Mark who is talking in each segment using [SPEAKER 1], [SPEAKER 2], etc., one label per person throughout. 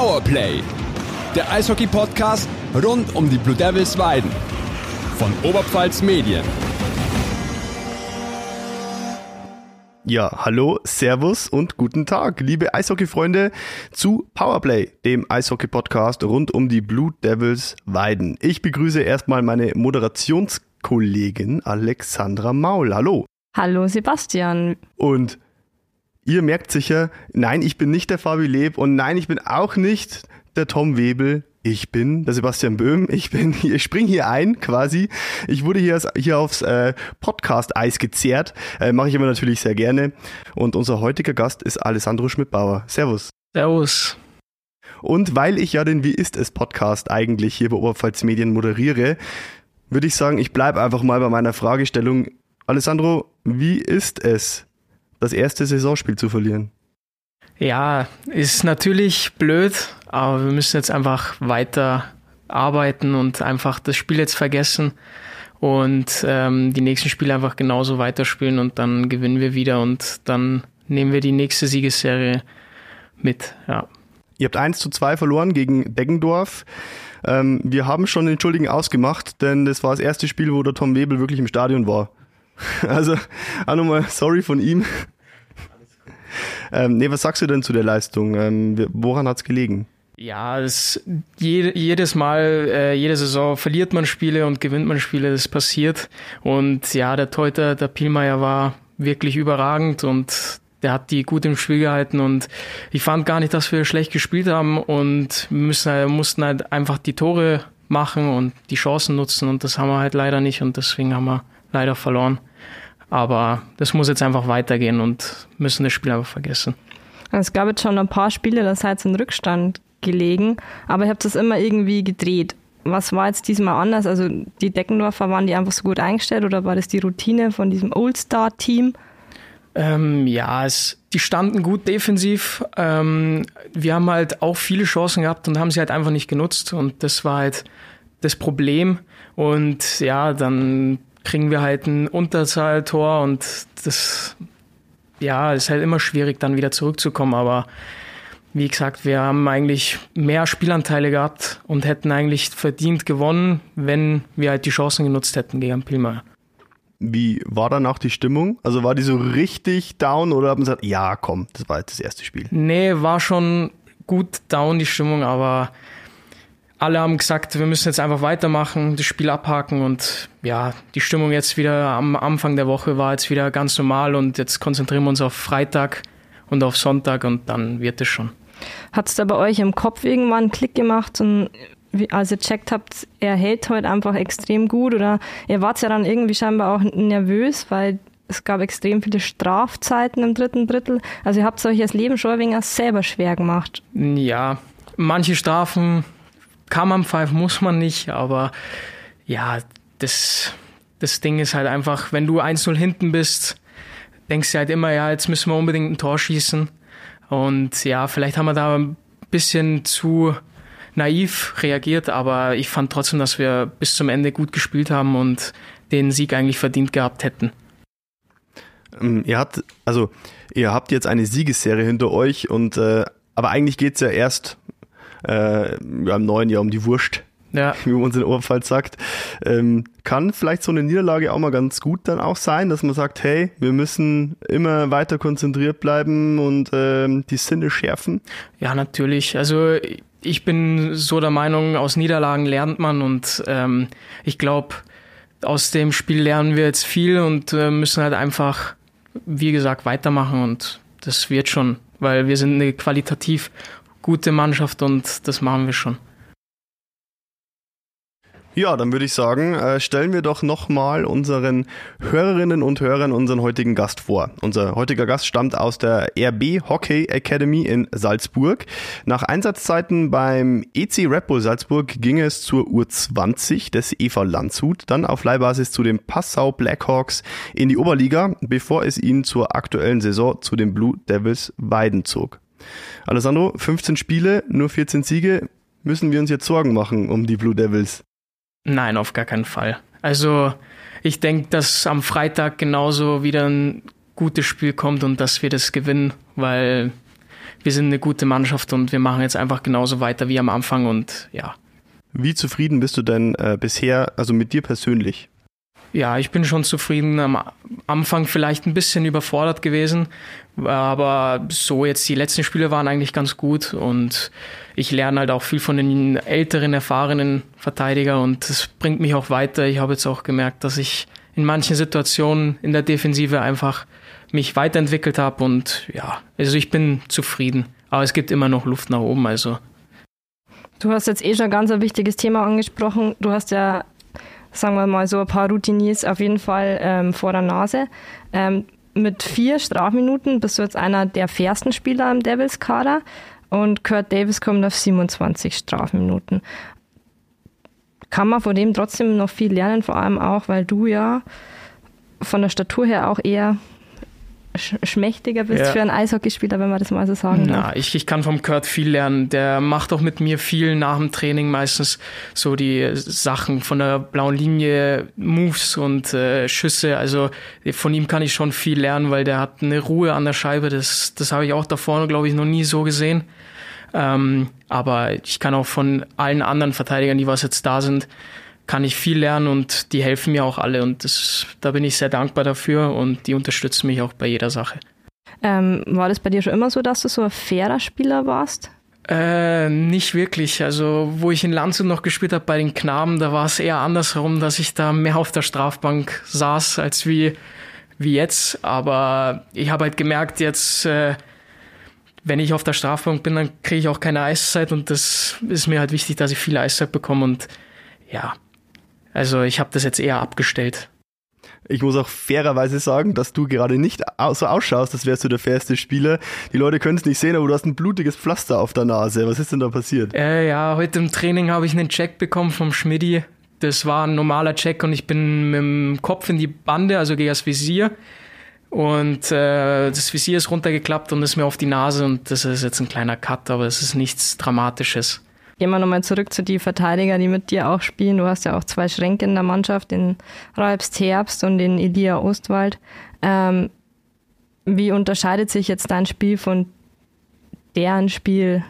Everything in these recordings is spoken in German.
[SPEAKER 1] Powerplay, der Eishockey-Podcast rund um die Blue Devils Weiden von Oberpfalz Medien.
[SPEAKER 2] Ja, hallo, Servus und guten Tag, liebe Eishockey-Freunde zu Powerplay, dem Eishockey-Podcast rund um die Blue Devils Weiden. Ich begrüße erstmal meine Moderationskollegin Alexandra Maul. Hallo.
[SPEAKER 3] Hallo Sebastian.
[SPEAKER 2] Und ihr merkt sicher, nein, ich bin nicht der Fabi Leb und nein, ich bin auch nicht der Tom Webel. Ich bin der Sebastian Böhm. Ich bin hier, ich spring hier ein quasi. Ich wurde hier, hier aufs äh, Podcast-Eis gezerrt. Äh, Mache ich immer natürlich sehr gerne. Und unser heutiger Gast ist Alessandro Schmidbauer. Servus.
[SPEAKER 4] Servus.
[SPEAKER 2] Und weil ich ja den Wie ist es Podcast eigentlich hier bei Oberpfalz Medien moderiere, würde ich sagen, ich bleibe einfach mal bei meiner Fragestellung. Alessandro, wie ist es, das erste Saisonspiel zu verlieren?
[SPEAKER 4] Ja, ist natürlich blöd, aber wir müssen jetzt einfach weiter arbeiten und einfach das Spiel jetzt vergessen und ähm, die nächsten Spiele einfach genauso weiterspielen und dann gewinnen wir wieder und dann nehmen wir die nächste Siegesserie mit. Ja.
[SPEAKER 2] Ihr habt 1 zu 2 verloren gegen Deggendorf. Ähm, wir haben schon den Schuldigen ausgemacht, denn das war das erste Spiel, wo der Tom Webel wirklich im Stadion war. Also auch nochmal sorry von ihm. Ähm, nee, was sagst du denn zu der Leistung? Ähm, woran hat's gelegen?
[SPEAKER 4] Ja, es, jede, jedes Mal, äh, jede Saison verliert man Spiele und gewinnt man Spiele, das passiert. Und ja, der Teuter, der Pielmeier war wirklich überragend und der hat die gut im Spiel gehalten und ich fand gar nicht, dass wir schlecht gespielt haben und müssen, halt, mussten halt einfach die Tore machen und die Chancen nutzen und das haben wir halt leider nicht und deswegen haben wir leider verloren. Aber das muss jetzt einfach weitergehen und müssen das Spiel einfach vergessen.
[SPEAKER 3] Es gab jetzt schon ein paar Spiele, da seid ihr in Rückstand gelegen, aber ihr habt das immer irgendwie gedreht. Was war jetzt diesmal anders? Also die Deckendorfer, waren die einfach so gut eingestellt oder war das die Routine von diesem Old-Star-Team?
[SPEAKER 4] Ähm, ja, es, die standen gut defensiv. Ähm, wir haben halt auch viele Chancen gehabt und haben sie halt einfach nicht genutzt. Und das war halt das Problem. Und ja, dann kriegen wir halt ein Unterzahltor und das ja, ist halt immer schwierig, dann wieder zurückzukommen. Aber wie gesagt, wir haben eigentlich mehr Spielanteile gehabt und hätten eigentlich verdient gewonnen, wenn wir halt die Chancen genutzt hätten gegen Pilmer.
[SPEAKER 2] Wie war danach die Stimmung? Also war die so richtig down oder haben sie gesagt, ja, komm, das war jetzt das erste Spiel?
[SPEAKER 4] Nee, war schon gut down die Stimmung, aber alle haben gesagt, wir müssen jetzt einfach weitermachen, das Spiel abhaken und ja, die Stimmung jetzt wieder am Anfang der Woche war jetzt wieder ganz normal und jetzt konzentrieren wir uns auf Freitag und auf Sonntag und dann wird es schon.
[SPEAKER 3] Hat es da bei euch im Kopf irgendwann einen Klick gemacht und als ihr checkt habt, er hält heute einfach extrem gut oder ihr wart ja dann irgendwie scheinbar auch nervös, weil es gab extrem viele Strafzeiten im dritten Drittel. Also ihr habt euch das Leben schon wenig selber schwer gemacht.
[SPEAKER 4] Ja, manche Strafen kann man pfeifen, muss man nicht, aber ja, das, das Ding ist halt einfach, wenn du 1-0 hinten bist, denkst du halt immer, ja, jetzt müssen wir unbedingt ein Tor schießen. Und ja, vielleicht haben wir da ein bisschen zu naiv reagiert, aber ich fand trotzdem, dass wir bis zum Ende gut gespielt haben und den Sieg eigentlich verdient gehabt hätten.
[SPEAKER 2] Ähm, ihr habt, also, ihr habt jetzt eine Siegesserie hinter euch und äh, aber eigentlich geht es ja erst äh, im neuen Jahr um die Wurst, ja. wie man uns in Oberpfalz sagt. Ähm, kann vielleicht so eine Niederlage auch mal ganz gut dann auch sein, dass man sagt, hey, wir müssen immer weiter konzentriert bleiben und ähm, die Sinne schärfen?
[SPEAKER 4] Ja, natürlich. Also ich bin so der Meinung, aus Niederlagen lernt man und ähm, ich glaube, aus dem Spiel lernen wir jetzt viel und äh, müssen halt einfach, wie gesagt, weitermachen und das wird schon, weil wir sind eine qualitativ gute Mannschaft und das machen wir schon.
[SPEAKER 2] Ja, dann würde ich sagen, äh, stellen wir doch nochmal unseren Hörerinnen und Hörern unseren heutigen Gast vor. Unser heutiger Gast stammt aus der RB Hockey Academy in Salzburg. Nach Einsatzzeiten beim EC Red Bull Salzburg ging es zur U20 des EV Landshut, dann auf Leihbasis zu den Passau Blackhawks in die Oberliga, bevor es ihn zur aktuellen Saison zu den Blue Devils Weiden zog. Alessandro, 15 Spiele, nur 14 Siege. Müssen wir uns jetzt Sorgen machen um die Blue Devils?
[SPEAKER 4] Nein, auf gar keinen Fall. Also ich denke, dass am Freitag genauso wieder ein gutes Spiel kommt und dass wir das gewinnen, weil wir sind eine gute Mannschaft und wir machen jetzt einfach genauso weiter wie am Anfang und ja.
[SPEAKER 2] Wie zufrieden bist du denn äh, bisher, also mit dir persönlich?
[SPEAKER 4] Ja, ich bin schon zufrieden. Am Anfang vielleicht ein bisschen überfordert gewesen, aber so jetzt die letzten Spiele waren eigentlich ganz gut und ich lerne halt auch viel von den älteren, erfahrenen Verteidiger und das bringt mich auch weiter. Ich habe jetzt auch gemerkt, dass ich in manchen Situationen in der Defensive einfach mich weiterentwickelt habe und ja, also ich bin zufrieden. Aber es gibt immer noch Luft nach oben, also.
[SPEAKER 3] Du hast jetzt eh schon ganz ein wichtiges Thema angesprochen. Du hast ja, sagen wir mal, so ein paar Routiniers auf jeden Fall ähm, vor der Nase. Ähm, mit vier Strafminuten bist du jetzt einer der fairsten Spieler im Devils-Kader und Kurt Davis kommt auf 27 Strafminuten. Kann man von dem trotzdem noch viel lernen, vor allem auch, weil du ja von der Statur her auch eher schmächtiger bist ja. für einen Eishockeyspieler, wenn man das mal so sagen
[SPEAKER 4] Na, darf. Ich, ich kann vom Kurt viel lernen. Der macht auch mit mir viel nach dem Training meistens so die Sachen von der blauen Linie, Moves und äh, Schüsse. Also von ihm kann ich schon viel lernen, weil der hat eine Ruhe an der Scheibe. Das, das habe ich auch da vorne, glaube ich, noch nie so gesehen. Ähm, aber ich kann auch von allen anderen Verteidigern, die was jetzt da sind, kann ich viel lernen und die helfen mir auch alle und das, da bin ich sehr dankbar dafür und die unterstützen mich auch bei jeder Sache.
[SPEAKER 3] Ähm, war das bei dir schon immer so, dass du so ein fairer Spieler warst?
[SPEAKER 4] Äh, nicht wirklich. Also, wo ich in Landshut noch gespielt habe bei den Knaben, da war es eher andersherum, dass ich da mehr auf der Strafbank saß als wie, wie jetzt. Aber ich habe halt gemerkt, jetzt, äh, wenn ich auf der Strafbank bin, dann kriege ich auch keine Eiszeit und das ist mir halt wichtig, dass ich viel Eiszeit bekomme und ja, also ich habe das jetzt eher abgestellt.
[SPEAKER 2] Ich muss auch fairerweise sagen, dass du gerade nicht so ausschaust, als wärst du der fairste Spieler. Die Leute können es nicht sehen, aber du hast ein blutiges Pflaster auf der Nase. Was ist denn da passiert?
[SPEAKER 4] Äh, ja, heute im Training habe ich einen Check bekommen vom Schmidti. Das war ein normaler Check und ich bin mit dem Kopf in die Bande, also gegen das Visier. Und äh, das Visier ist runtergeklappt und ist mir auf die Nase und das ist jetzt ein kleiner Cut, aber es ist nichts Dramatisches.
[SPEAKER 3] Gehen wir nochmal zurück zu den Verteidigern, die mit dir auch spielen. Du hast ja auch zwei Schränke in der Mannschaft, den Ralfs Herbst und den Elia Ostwald. Ähm, wie unterscheidet sich jetzt dein Spiel von deren Spiel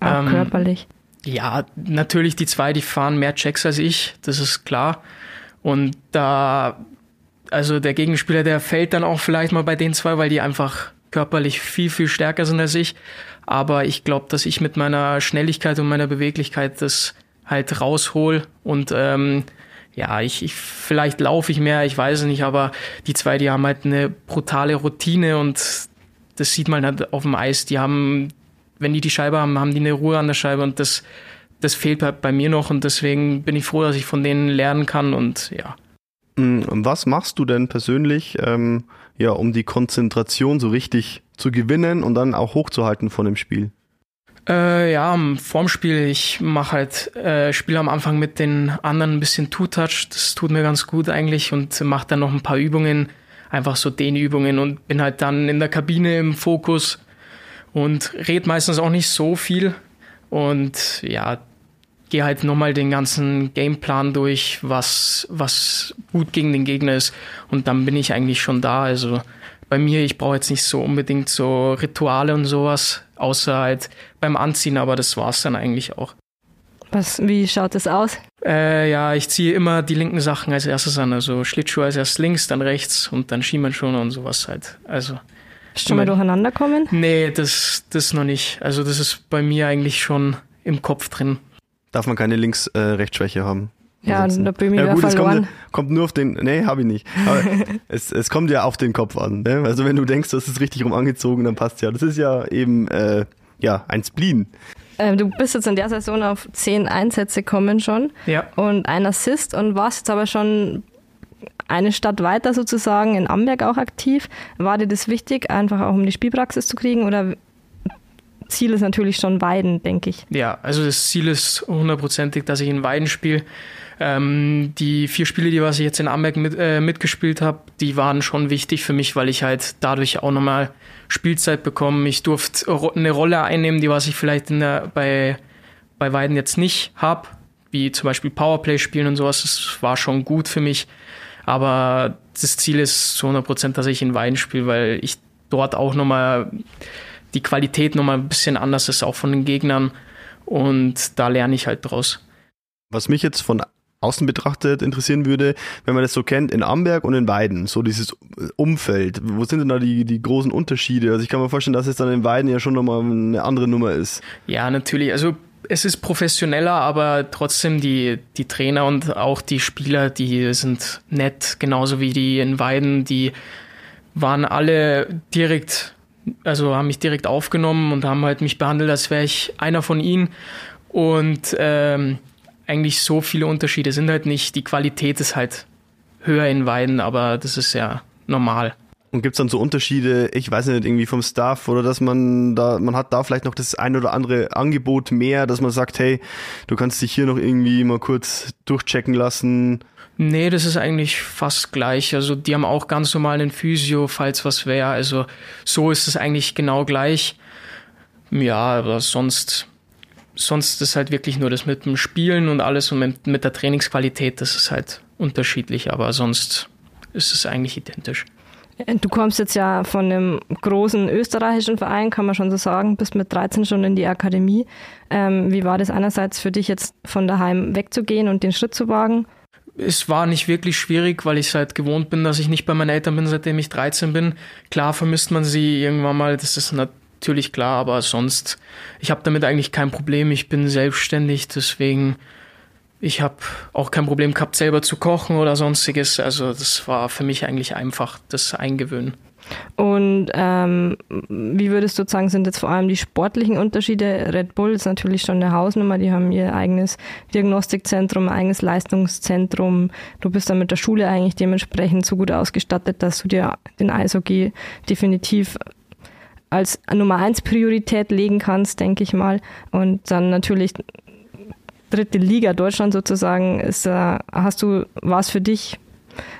[SPEAKER 3] auch ähm, körperlich?
[SPEAKER 4] Ja, natürlich die zwei, die fahren mehr Checks als ich, das ist klar. Und da, also der Gegenspieler, der fällt dann auch vielleicht mal bei den zwei, weil die einfach körperlich viel, viel stärker sind als ich. Aber ich glaube, dass ich mit meiner Schnelligkeit und meiner Beweglichkeit das halt raushol und ähm, ja, ich, ich vielleicht laufe ich mehr, ich weiß es nicht, aber die zwei, die haben halt eine brutale Routine und das sieht man halt auf dem Eis. Die haben, wenn die die Scheibe haben, haben die eine Ruhe an der Scheibe und das, das fehlt bei, bei mir noch und deswegen bin ich froh, dass ich von denen lernen kann und ja.
[SPEAKER 2] Mm, was machst du denn persönlich, ähm, ja, um die Konzentration so richtig zu gewinnen und dann auch hochzuhalten von dem Spiel?
[SPEAKER 4] Äh, ja, vorm Spiel, ich mache halt, äh, spiele am Anfang mit den anderen ein bisschen Two-Touch, das tut mir ganz gut eigentlich und mache dann noch ein paar Übungen, einfach so Dehnübungen und bin halt dann in der Kabine im Fokus und red meistens auch nicht so viel und ja, gehe halt nochmal den ganzen Gameplan durch, was, was gut gegen den Gegner ist und dann bin ich eigentlich schon da, also bei mir, ich brauche jetzt nicht so unbedingt so Rituale und sowas, außer halt beim Anziehen, aber das war's dann eigentlich auch.
[SPEAKER 3] Was, wie schaut das aus?
[SPEAKER 4] Äh, ja, ich ziehe immer die linken Sachen als erstes an, also Schlittschuhe als erst links, dann rechts und dann Schienbeinschoner und sowas halt. Also
[SPEAKER 3] schon mal durcheinander kommen?
[SPEAKER 4] Nee, das, das noch nicht. Also das ist bei mir eigentlich schon im Kopf drin.
[SPEAKER 2] Darf man keine Links-Rechtschwäche äh, haben?
[SPEAKER 3] Ja, Ansonsten. da bin ich ja, gut.
[SPEAKER 2] Es kommt, kommt, nur auf den, nee, habe ich nicht. Aber es, es kommt ja auf den Kopf an. Ne? Also wenn du denkst, das ist richtig rum angezogen, dann passt ja. Das ist ja eben äh, ja ein Spleen.
[SPEAKER 3] Ähm, du bist jetzt in der Saison auf zehn Einsätze kommen schon
[SPEAKER 4] ja.
[SPEAKER 3] und ein Assist und warst jetzt aber schon eine Stadt weiter sozusagen in Amberg auch aktiv. War dir das wichtig, einfach auch um die Spielpraxis zu kriegen oder Ziel ist natürlich schon Weiden, denke ich.
[SPEAKER 4] Ja, also das Ziel ist hundertprozentig, dass ich in Weiden spiele. Ähm, die vier Spiele, die was ich jetzt in Amberg mit, äh, mitgespielt habe, die waren schon wichtig für mich, weil ich halt dadurch auch nochmal Spielzeit bekomme. Ich durfte eine Rolle einnehmen, die was ich vielleicht der, bei, bei Weiden jetzt nicht habe, wie zum Beispiel Powerplay spielen und sowas. Das war schon gut für mich. Aber das Ziel ist zu 100 Prozent, dass ich in Weiden spiele, weil ich dort auch nochmal die Qualität nochmal ein bisschen anders ist, auch von den Gegnern. Und da lerne ich halt draus.
[SPEAKER 2] Was mich jetzt von außen betrachtet interessieren würde, wenn man das so kennt, in Amberg und in Weiden, so dieses Umfeld, wo sind denn da die, die großen Unterschiede? Also ich kann mir vorstellen, dass es dann in Weiden ja schon nochmal eine andere Nummer ist.
[SPEAKER 4] Ja, natürlich. Also es ist professioneller, aber trotzdem die, die Trainer und auch die Spieler, die sind nett, genauso wie die in Weiden, die waren alle direkt, also haben mich direkt aufgenommen und haben halt mich behandelt, als wäre ich einer von ihnen. Und ähm, eigentlich so viele Unterschiede sind halt nicht. Die Qualität ist halt höher in Weiden, aber das ist ja normal.
[SPEAKER 2] Und gibt's dann so Unterschiede, ich weiß nicht, irgendwie vom Staff oder dass man da, man hat da vielleicht noch das ein oder andere Angebot mehr, dass man sagt, hey, du kannst dich hier noch irgendwie mal kurz durchchecken lassen.
[SPEAKER 4] Nee, das ist eigentlich fast gleich. Also die haben auch ganz normal einen Physio, falls was wäre. Also so ist es eigentlich genau gleich. Ja, aber sonst sonst ist halt wirklich nur das mit dem Spielen und alles und mit, mit der Trainingsqualität, das ist halt unterschiedlich, aber sonst ist es eigentlich identisch.
[SPEAKER 3] Du kommst jetzt ja von einem großen österreichischen Verein, kann man schon so sagen, bist mit 13 schon in die Akademie. Ähm, wie war das einerseits für dich jetzt von daheim wegzugehen und den Schritt zu wagen?
[SPEAKER 4] Es war nicht wirklich schwierig, weil ich halt gewohnt bin, dass ich nicht bei meinen Eltern bin, seitdem ich 13 bin. Klar vermisst man sie irgendwann mal, das ist natürlich klar, aber sonst, ich habe damit eigentlich kein Problem. Ich bin selbstständig, deswegen, ich habe auch kein Problem gehabt, selber zu kochen oder sonstiges. Also das war für mich eigentlich einfach das Eingewöhnen.
[SPEAKER 3] Und ähm, wie würdest du sagen, sind jetzt vor allem die sportlichen Unterschiede? Red Bull ist natürlich schon eine Hausnummer, die haben ihr eigenes Diagnostikzentrum, eigenes Leistungszentrum. Du bist dann mit der Schule eigentlich dementsprechend so gut ausgestattet, dass du dir den Eishockey definitiv als Nummer eins Priorität legen kannst, denke ich mal. Und dann natürlich dritte Liga Deutschland sozusagen ist, äh, hast du, war es für dich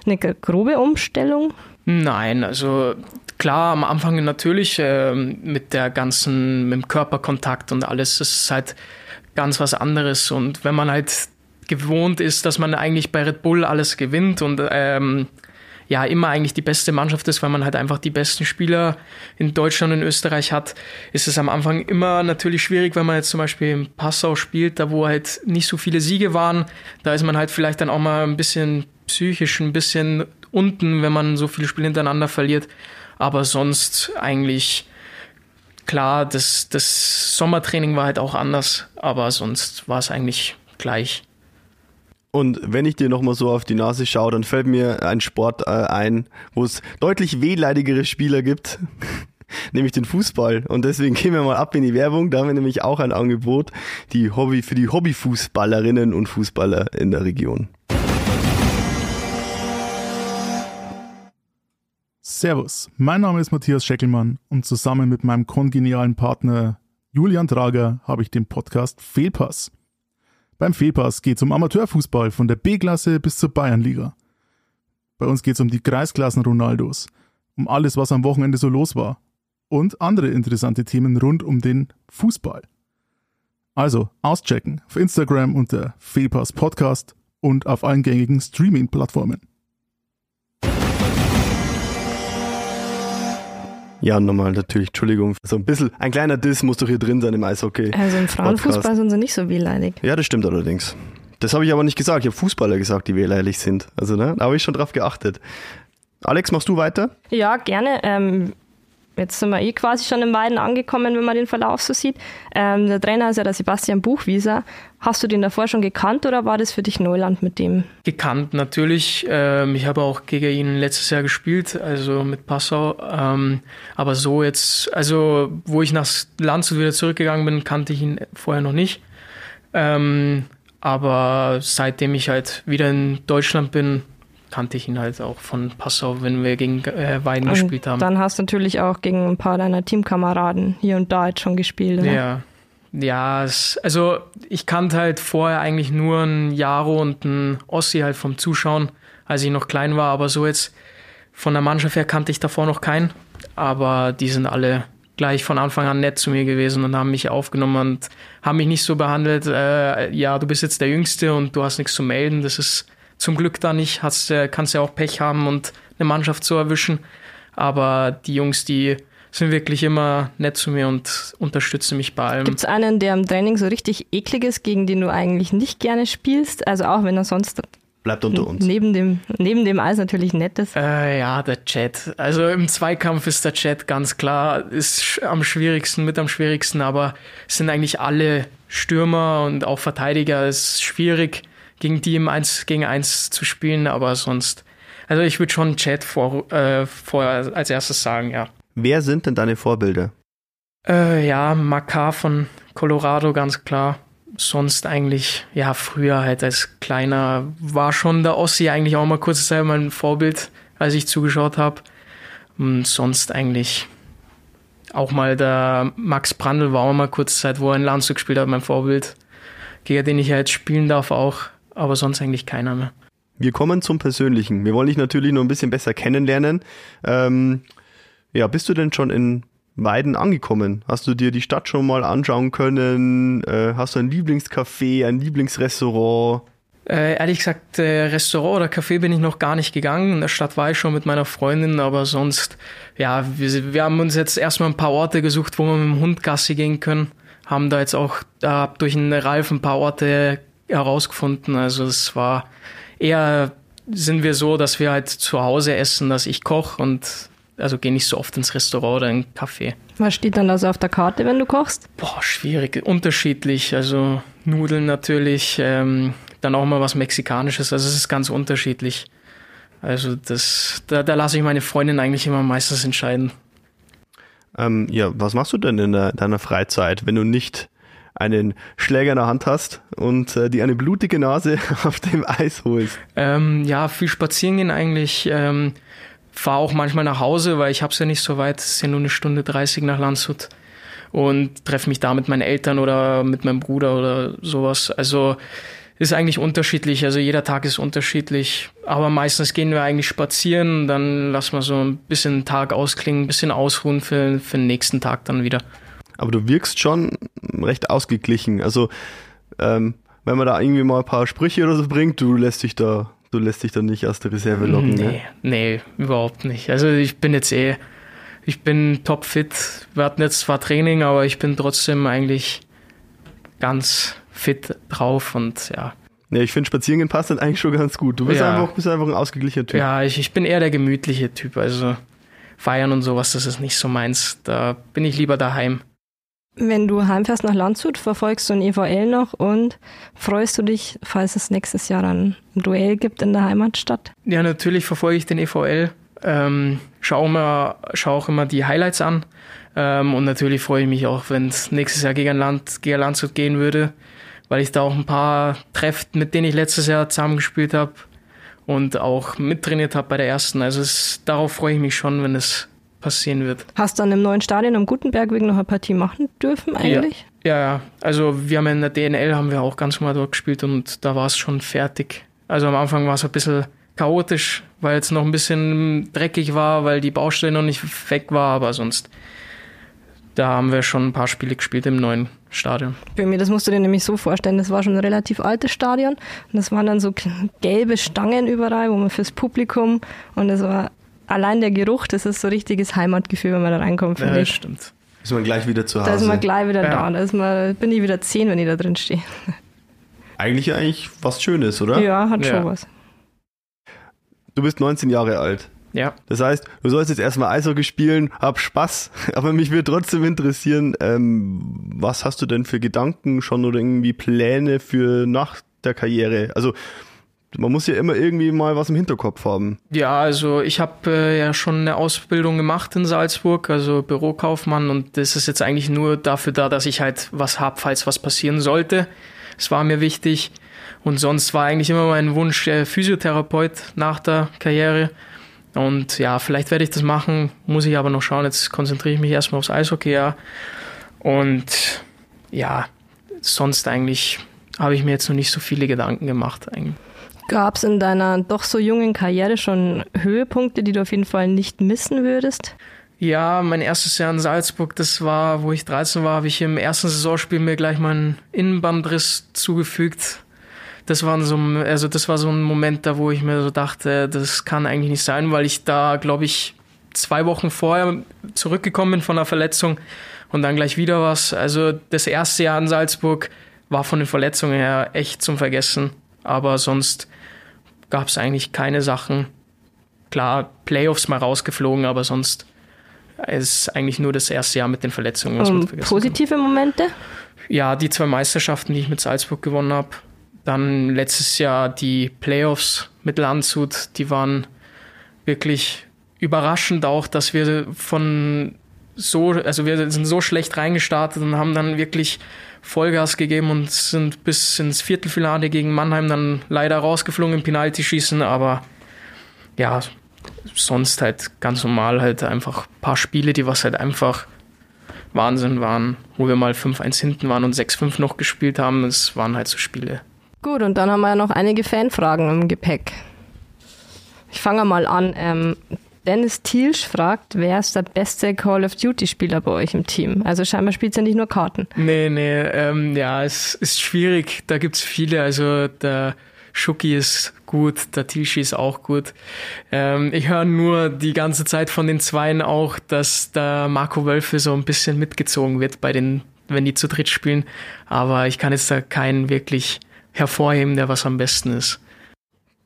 [SPEAKER 3] eine grobe Umstellung?
[SPEAKER 4] Nein, also klar, am Anfang natürlich äh, mit der ganzen, mit dem Körperkontakt und alles, das ist halt ganz was anderes. Und wenn man halt gewohnt ist, dass man eigentlich bei Red Bull alles gewinnt und ähm, ja immer eigentlich die beste Mannschaft ist, weil man halt einfach die besten Spieler in Deutschland und Österreich hat, ist es am Anfang immer natürlich schwierig, wenn man jetzt zum Beispiel in Passau spielt, da wo halt nicht so viele Siege waren, da ist man halt vielleicht dann auch mal ein bisschen psychisch, ein bisschen unten, wenn man so viele Spiele hintereinander verliert. Aber sonst eigentlich klar, das, das Sommertraining war halt auch anders, aber sonst war es eigentlich gleich.
[SPEAKER 2] Und wenn ich dir nochmal so auf die Nase schaue, dann fällt mir ein Sport äh, ein, wo es deutlich wehleidigere Spieler gibt, nämlich den Fußball. Und deswegen gehen wir mal ab in die Werbung. Da haben wir nämlich auch ein Angebot die Hobby, für die Hobbyfußballerinnen und Fußballer in der Region.
[SPEAKER 5] Servus, mein Name ist Matthias Scheckelmann und zusammen mit meinem kongenialen Partner Julian Trager habe ich den Podcast Fehlpass. Beim Fehlpass geht es um Amateurfußball von der B-Klasse bis zur Bayernliga. Bei uns geht es um die Kreisklassen Ronaldos, um alles, was am Wochenende so los war und andere interessante Themen rund um den Fußball. Also auschecken auf Instagram unter Fehlpass Podcast und auf allen gängigen Streaming-Plattformen.
[SPEAKER 2] Ja, nochmal natürlich, Entschuldigung. So ein bisschen, ein kleiner Diss muss doch hier drin sein im Eishockey.
[SPEAKER 3] Also im Frauenfußball Podcast. sind sie nicht so wehleidig.
[SPEAKER 2] Ja, das stimmt allerdings. Das habe ich aber nicht gesagt. Ich habe Fußballer gesagt, die wehleidig sind. Also, ne, da habe ich schon drauf geachtet. Alex, machst du weiter?
[SPEAKER 3] Ja, gerne. Ähm, Jetzt sind wir eh quasi schon im Weiden angekommen, wenn man den Verlauf so sieht. Ähm, der Trainer ist ja der Sebastian Buchwieser. Hast du den davor schon gekannt oder war das für dich Neuland mit dem?
[SPEAKER 4] Gekannt natürlich. Ähm, ich habe auch gegen ihn letztes Jahr gespielt, also mit Passau. Ähm, aber so jetzt, also wo ich nach Landshut wieder zurückgegangen bin, kannte ich ihn vorher noch nicht. Ähm, aber seitdem ich halt wieder in Deutschland bin, kannte ich ihn halt auch von Passau, wenn wir gegen äh, Weiden und gespielt haben.
[SPEAKER 3] Dann hast du natürlich auch gegen ein paar deiner Teamkameraden hier und da jetzt schon gespielt, oder?
[SPEAKER 4] Ja. Ja, es, also ich kannte halt vorher eigentlich nur einen Jaro und einen Ossi halt vom Zuschauen, als ich noch klein war, aber so jetzt von der Mannschaft her kannte ich davor noch keinen, aber die sind alle gleich von Anfang an nett zu mir gewesen und haben mich aufgenommen und haben mich nicht so behandelt, äh, ja, du bist jetzt der Jüngste und du hast nichts zu melden, das ist zum Glück da nicht. Hast, kannst ja auch Pech haben und eine Mannschaft zu erwischen. Aber die Jungs, die sind wirklich immer nett zu mir und unterstützen mich bei allem.
[SPEAKER 3] Gibt es einen, der im Training so richtig eklig ist, gegen den du eigentlich nicht gerne spielst? Also auch wenn er sonst
[SPEAKER 2] Bleibt unter uns.
[SPEAKER 3] neben dem, neben dem Eis natürlich nett ist.
[SPEAKER 4] Äh, ja, der Chat. Also im Zweikampf ist der Chat ganz klar, ist am schwierigsten, mit am schwierigsten, aber es sind eigentlich alle Stürmer und auch Verteidiger. Es ist schwierig, gegen die im 1 gegen 1 zu spielen, aber sonst. Also ich würde schon Chat vor, äh, vorher als erstes sagen, ja.
[SPEAKER 2] Wer sind denn deine Vorbilder?
[SPEAKER 4] Äh, ja, Makar von Colorado, ganz klar. Sonst eigentlich, ja, früher halt als kleiner war schon der Ossi eigentlich auch mal kurze Zeit mein Vorbild, als ich zugeschaut habe. Und sonst eigentlich auch mal der Max Brandl war auch mal kurze Zeit, wo er in Landshut gespielt hat, mein Vorbild, gegen den ich ja jetzt spielen darf auch, aber sonst eigentlich keiner mehr.
[SPEAKER 2] Wir kommen zum Persönlichen. Wir wollen dich natürlich noch ein bisschen besser kennenlernen. Ähm, ja, bist du denn schon in Weiden angekommen? Hast du dir die Stadt schon mal anschauen können? Äh, hast du ein Lieblingscafé, ein Lieblingsrestaurant?
[SPEAKER 4] Äh, ehrlich gesagt, äh, Restaurant oder Café bin ich noch gar nicht gegangen. In der Stadt war ich schon mit meiner Freundin, aber sonst, ja, wir, wir haben uns jetzt erstmal ein paar Orte gesucht, wo wir mit dem Hund Gassi gehen können. Haben da jetzt auch da durch einen Ralf ein paar Orte herausgefunden. Also es war eher sind wir so, dass wir halt zu Hause essen, dass ich koche und also gehe nicht so oft ins Restaurant oder in einen Café.
[SPEAKER 3] Was steht dann also auf der Karte, wenn du kochst?
[SPEAKER 4] Boah, schwierig, unterschiedlich. Also Nudeln natürlich, ähm, dann auch mal was Mexikanisches. Also es ist ganz unterschiedlich. Also das, da, da lasse ich meine Freundin eigentlich immer meistens entscheiden.
[SPEAKER 2] Ähm, ja, was machst du denn in der, deiner Freizeit, wenn du nicht einen Schläger in der Hand hast und äh, die eine blutige Nase auf dem Eis holst?
[SPEAKER 4] Ähm, ja, viel spazieren gehen eigentlich. Ähm, fahre auch manchmal nach Hause, weil ich habe es ja nicht so weit. Es ist ja nur eine Stunde 30 nach Landshut. Und treffe mich da mit meinen Eltern oder mit meinem Bruder oder sowas. Also ist eigentlich unterschiedlich. Also jeder Tag ist unterschiedlich. Aber meistens gehen wir eigentlich spazieren. Dann lassen wir so ein bisschen Tag ausklingen, ein bisschen ausruhen für, für den nächsten Tag dann wieder.
[SPEAKER 2] Aber du wirkst schon recht ausgeglichen. Also ähm, wenn man da irgendwie mal ein paar Sprüche oder so bringt, du lässt dich da Du lässt dich dann nicht aus der Reserve locken,
[SPEAKER 4] nee,
[SPEAKER 2] ne?
[SPEAKER 4] Nee, überhaupt nicht. Also ich bin jetzt eh, ich bin topfit. Wir hatten jetzt zwar Training, aber ich bin trotzdem eigentlich ganz fit drauf und ja.
[SPEAKER 2] Ja, ich finde Spazierengehen passt dann eigentlich schon ganz gut. Du bist,
[SPEAKER 4] Ja.
[SPEAKER 2] einfach, bist einfach ein ausgeglichener Typ.
[SPEAKER 4] Ja, ich, ich bin eher der gemütliche Typ. Also feiern und sowas, das ist nicht so meins. Da bin ich lieber daheim.
[SPEAKER 3] Wenn du heimfährst nach Landshut, verfolgst du ein EVL noch und freust du dich, falls es nächstes Jahr ein Duell gibt in der Heimatstadt?
[SPEAKER 4] Ja, natürlich verfolge ich den EVL. Ähm, schaue mir, schau auch immer die Highlights an. Ähm, und natürlich freue ich mich auch, wenn es nächstes Jahr gegen, Land, gegen Landshut gehen würde, weil ich da auch ein paar treffe, mit denen ich letztes Jahr zusammengespielt habe und auch mittrainiert habe bei der ersten. Also es, darauf freue ich mich schon, wenn es passieren wird.
[SPEAKER 3] Hast du dann im neuen Stadion am Gutenbergweg noch eine Partie machen dürfen eigentlich?
[SPEAKER 4] Ja, ja. Also wir haben in der DNL haben wir auch ganz normal dort gespielt und da war es schon fertig. Also am Anfang war es ein bisschen chaotisch, weil es noch ein bisschen dreckig war, weil die Baustelle noch nicht weg war, aber sonst da haben wir schon ein paar Spiele gespielt im neuen Stadion.
[SPEAKER 3] Für mich, das musst du dir nämlich so vorstellen, das war schon ein relativ altes Stadion und das waren dann so gelbe Stangen überall, wo man fürs Publikum und das war allein der Geruch, das ist so richtiges Heimatgefühl, wenn man da reinkommt, finde
[SPEAKER 4] Ja,
[SPEAKER 3] ich.
[SPEAKER 4] stimmt.
[SPEAKER 2] Ist man gleich wieder zu
[SPEAKER 3] Da ist
[SPEAKER 2] Hause.
[SPEAKER 3] man gleich wieder
[SPEAKER 4] Ja.
[SPEAKER 3] da. Da ist man, bin ich wieder zehn, wenn ich da drin stehe.
[SPEAKER 2] eigentlich eigentlich was Schönes, oder?
[SPEAKER 3] Ja, hat
[SPEAKER 4] Ja.
[SPEAKER 3] schon was.
[SPEAKER 2] Du bist 19 Jahre alt.
[SPEAKER 4] Ja.
[SPEAKER 2] Das heißt, du sollst jetzt erstmal Eishockey spielen, hab Spaß, aber mich würde trotzdem interessieren, ähm, was hast du denn für Gedanken schon oder irgendwie Pläne für nach der Karriere? Also man muss ja immer irgendwie mal was im Hinterkopf haben.
[SPEAKER 4] Ja, also ich habe äh, ja schon eine Ausbildung gemacht in Salzburg, also Bürokaufmann und das ist jetzt eigentlich nur dafür da, dass ich halt was hab, falls was passieren sollte. Es war mir wichtig und sonst war eigentlich immer mein Wunsch äh, Physiotherapeut nach der Karriere und ja, vielleicht werde ich das machen, muss ich aber noch schauen. Jetzt konzentriere ich mich erstmal aufs Eishockey ja. und ja, sonst eigentlich habe ich mir jetzt noch nicht so viele Gedanken gemacht eigentlich.
[SPEAKER 3] Gab es in deiner doch so jungen Karriere schon Höhepunkte, die du auf jeden Fall nicht missen würdest?
[SPEAKER 4] Ja, mein erstes Jahr in Salzburg, das war, wo ich 13 war, habe ich im ersten Saisonspiel mir gleich meinen Innenbandriss zugefügt. Das war so, ein- also das war so ein Moment, da wo ich mir so dachte, das kann eigentlich nicht sein, weil ich da, glaube ich, zwei Wochen vorher zurückgekommen bin von der Verletzung und dann gleich wieder was. Also das erste Jahr in Salzburg war von den Verletzungen her echt zum Vergessen. Aber sonst gab es eigentlich keine Sachen. Klar, Playoffs mal rausgeflogen, aber sonst ist eigentlich nur das erste Jahr mit den Verletzungen. Was
[SPEAKER 3] Um, positive Momente?
[SPEAKER 4] kann. Ja, die zwei Meisterschaften, die ich mit Salzburg gewonnen habe. Dann letztes Jahr die Playoffs mit Landshut, die waren wirklich überraschend auch, dass wir von so, also wir sind so schlecht reingestartet und haben dann wirklich Vollgas gegeben und sind bis ins Viertelfinale gegen Mannheim dann leider rausgeflogen im Penaltyschießen, aber ja, sonst halt ganz normal halt einfach ein paar Spiele, die was halt einfach Wahnsinn waren, wo wir mal 5-1 hinten waren und 6-5 noch gespielt haben. Das waren halt so Spiele.
[SPEAKER 3] Gut, und dann haben wir ja noch einige Fanfragen im Gepäck. Ich fange mal an. Ähm, Dennis Thielsch fragt, wer ist der beste Call of Duty-Spieler bei euch im Team? Also scheinbar spielt ihr nicht nur Karten.
[SPEAKER 4] Nee, nee, ähm, ja, es ist schwierig. Da gibt's viele. Also der Schuki ist gut, der Tishi ist auch gut. Ähm, ich höre nur die ganze Zeit von den Zweien auch, dass der Marco Wölfe so ein bisschen mitgezogen wird bei den, wenn die zu dritt spielen. Aber ich kann jetzt da keinen wirklich hervorheben, der was am besten ist.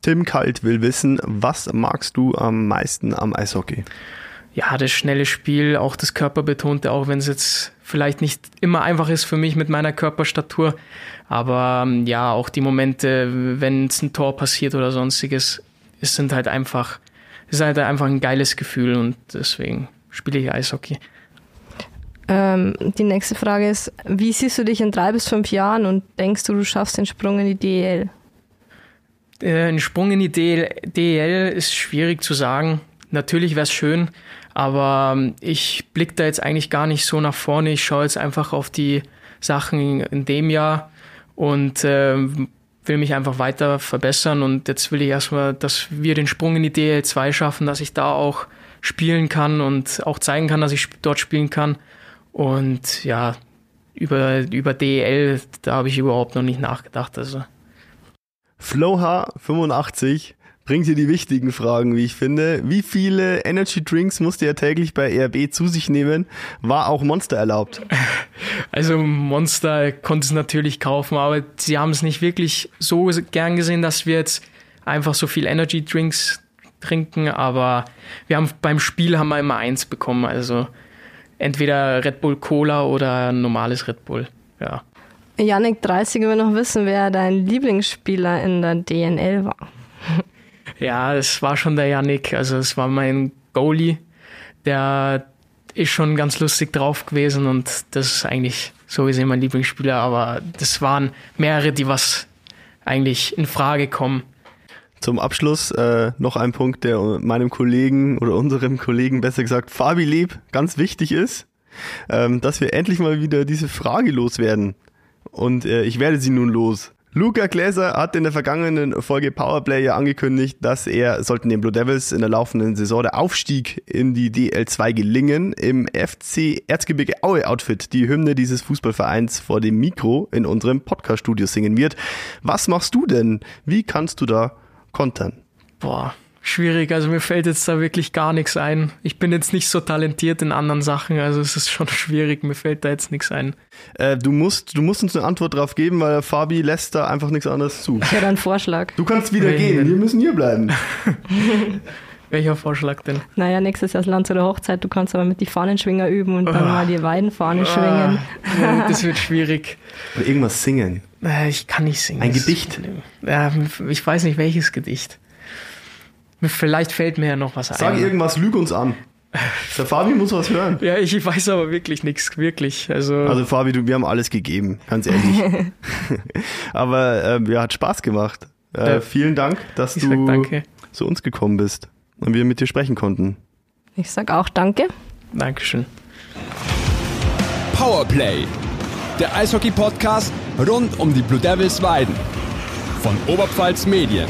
[SPEAKER 2] Tim Kalt will wissen, was magst du am meisten am Eishockey?
[SPEAKER 4] ja, das schnelle Spiel, auch das Körperbetonte, auch wenn es jetzt vielleicht nicht immer einfach ist für mich mit meiner Körperstatur. Aber ähm, ja, auch die Momente, wenn es ein Tor passiert oder sonstiges, es sind halt einfach, es ist halt einfach ein geiles Gefühl und deswegen spiele ich Eishockey.
[SPEAKER 3] Ähm, die nächste Frage ist, wie siehst du dich in drei bis fünf Jahren und denkst du, du schaffst den Sprung in die DEL?
[SPEAKER 4] Äh, ein Sprung in die DL, DEL ist schwierig zu sagen. Natürlich wäre es schön, aber ähm, ich blicke da jetzt eigentlich gar nicht so nach vorne. Ich schaue jetzt einfach auf die Sachen in dem Jahr und ähm, will mich einfach weiter verbessern. Und jetzt will ich erstmal, dass wir den Sprung in die DL2 schaffen, dass ich da auch spielen kann und auch zeigen kann, dass ich dort spielen kann. Und ja, über, über DEL, da habe ich überhaupt noch nicht nachgedacht. Also.
[SPEAKER 2] Flowha85 bringt hier die wichtigen Fragen, wie ich finde. Wie viele Energy Drinks musste er täglich bei RB zu sich nehmen? War auch Monster erlaubt?
[SPEAKER 4] Also Monster konnte es natürlich kaufen, aber sie haben es nicht wirklich so gern gesehen, dass wir jetzt einfach so viel Energy Drinks trinken, aber wir haben beim Spiel haben wir immer eins bekommen, also entweder Red Bull Cola oder normales Red Bull. Ja.
[SPEAKER 3] Yannick 30 will noch wissen, wer dein Lieblingsspieler in der DNL war.
[SPEAKER 4] Ja, es war schon der Yannick, also es war mein Goalie, der ist schon ganz lustig drauf gewesen und das ist eigentlich so gesehen mein Lieblingsspieler, aber das waren mehrere, die was eigentlich in Frage kommen.
[SPEAKER 2] Zum Abschluss äh, noch ein Punkt, der meinem Kollegen oder unserem Kollegen besser gesagt Fabi Leb ganz wichtig ist, ähm, dass wir endlich mal wieder diese Frage loswerden. Und äh, ich werde sie nun los. Luca Gläser hat in der vergangenen Folge Powerplay ja angekündigt, dass er, sollten den Blue Devils in der laufenden Saison der Aufstieg in die DL2 gelingen, im FC Erzgebirge Aue Outfit die Hymne dieses Fußballvereins vor dem Mikro in unserem Podcast-Studio singen wird. Was machst du denn? Wie kannst du da kontern?
[SPEAKER 4] Boah, schwierig. Also mir fällt jetzt da wirklich gar nichts ein. Ich bin jetzt nicht so talentiert in anderen Sachen, also es ist schon schwierig. Mir fällt da jetzt nichts ein.
[SPEAKER 2] Äh, du musst, du musst uns eine Antwort drauf geben, weil Fabi lässt da einfach nichts anderes zu.
[SPEAKER 3] Ich hätte einen Vorschlag.
[SPEAKER 2] Du kannst wieder
[SPEAKER 4] Nee,
[SPEAKER 2] gehen, wir müssen hier bleiben.
[SPEAKER 4] Welcher Vorschlag denn?
[SPEAKER 3] Naja, nächstes Jahr ist Land oder Hochzeit, du kannst aber mit die Fahnenschwinger üben und dann
[SPEAKER 4] Ah.
[SPEAKER 3] mal die Weidenfahne schwingen.
[SPEAKER 4] Ah, das wird schwierig.
[SPEAKER 2] Oder irgendwas singen.
[SPEAKER 4] Äh, Ich kann nicht singen.
[SPEAKER 2] Ein Gedicht?
[SPEAKER 4] Ja, ich weiß nicht welches Gedicht. Vielleicht fällt mir ja noch was
[SPEAKER 2] Sag
[SPEAKER 4] ein.
[SPEAKER 2] irgendwas, lüg uns an. Der Fabi muss was hören.
[SPEAKER 4] Ja, ich weiß aber wirklich nichts, wirklich. Also,
[SPEAKER 2] Also Fabi, du, wir haben alles gegeben, ganz ehrlich. Aber ähm, ja, hat Spaß gemacht. Äh,
[SPEAKER 4] Ja.
[SPEAKER 2] vielen Dank, dass
[SPEAKER 4] ich sag
[SPEAKER 2] du
[SPEAKER 4] danke.
[SPEAKER 2] zu uns gekommen bist und wir mit dir sprechen konnten.
[SPEAKER 3] Ich sag auch Danke.
[SPEAKER 4] Dankeschön.
[SPEAKER 1] Powerplay, der Eishockey-Podcast rund um die Blue Devils Weiden von Oberpfalz Medien.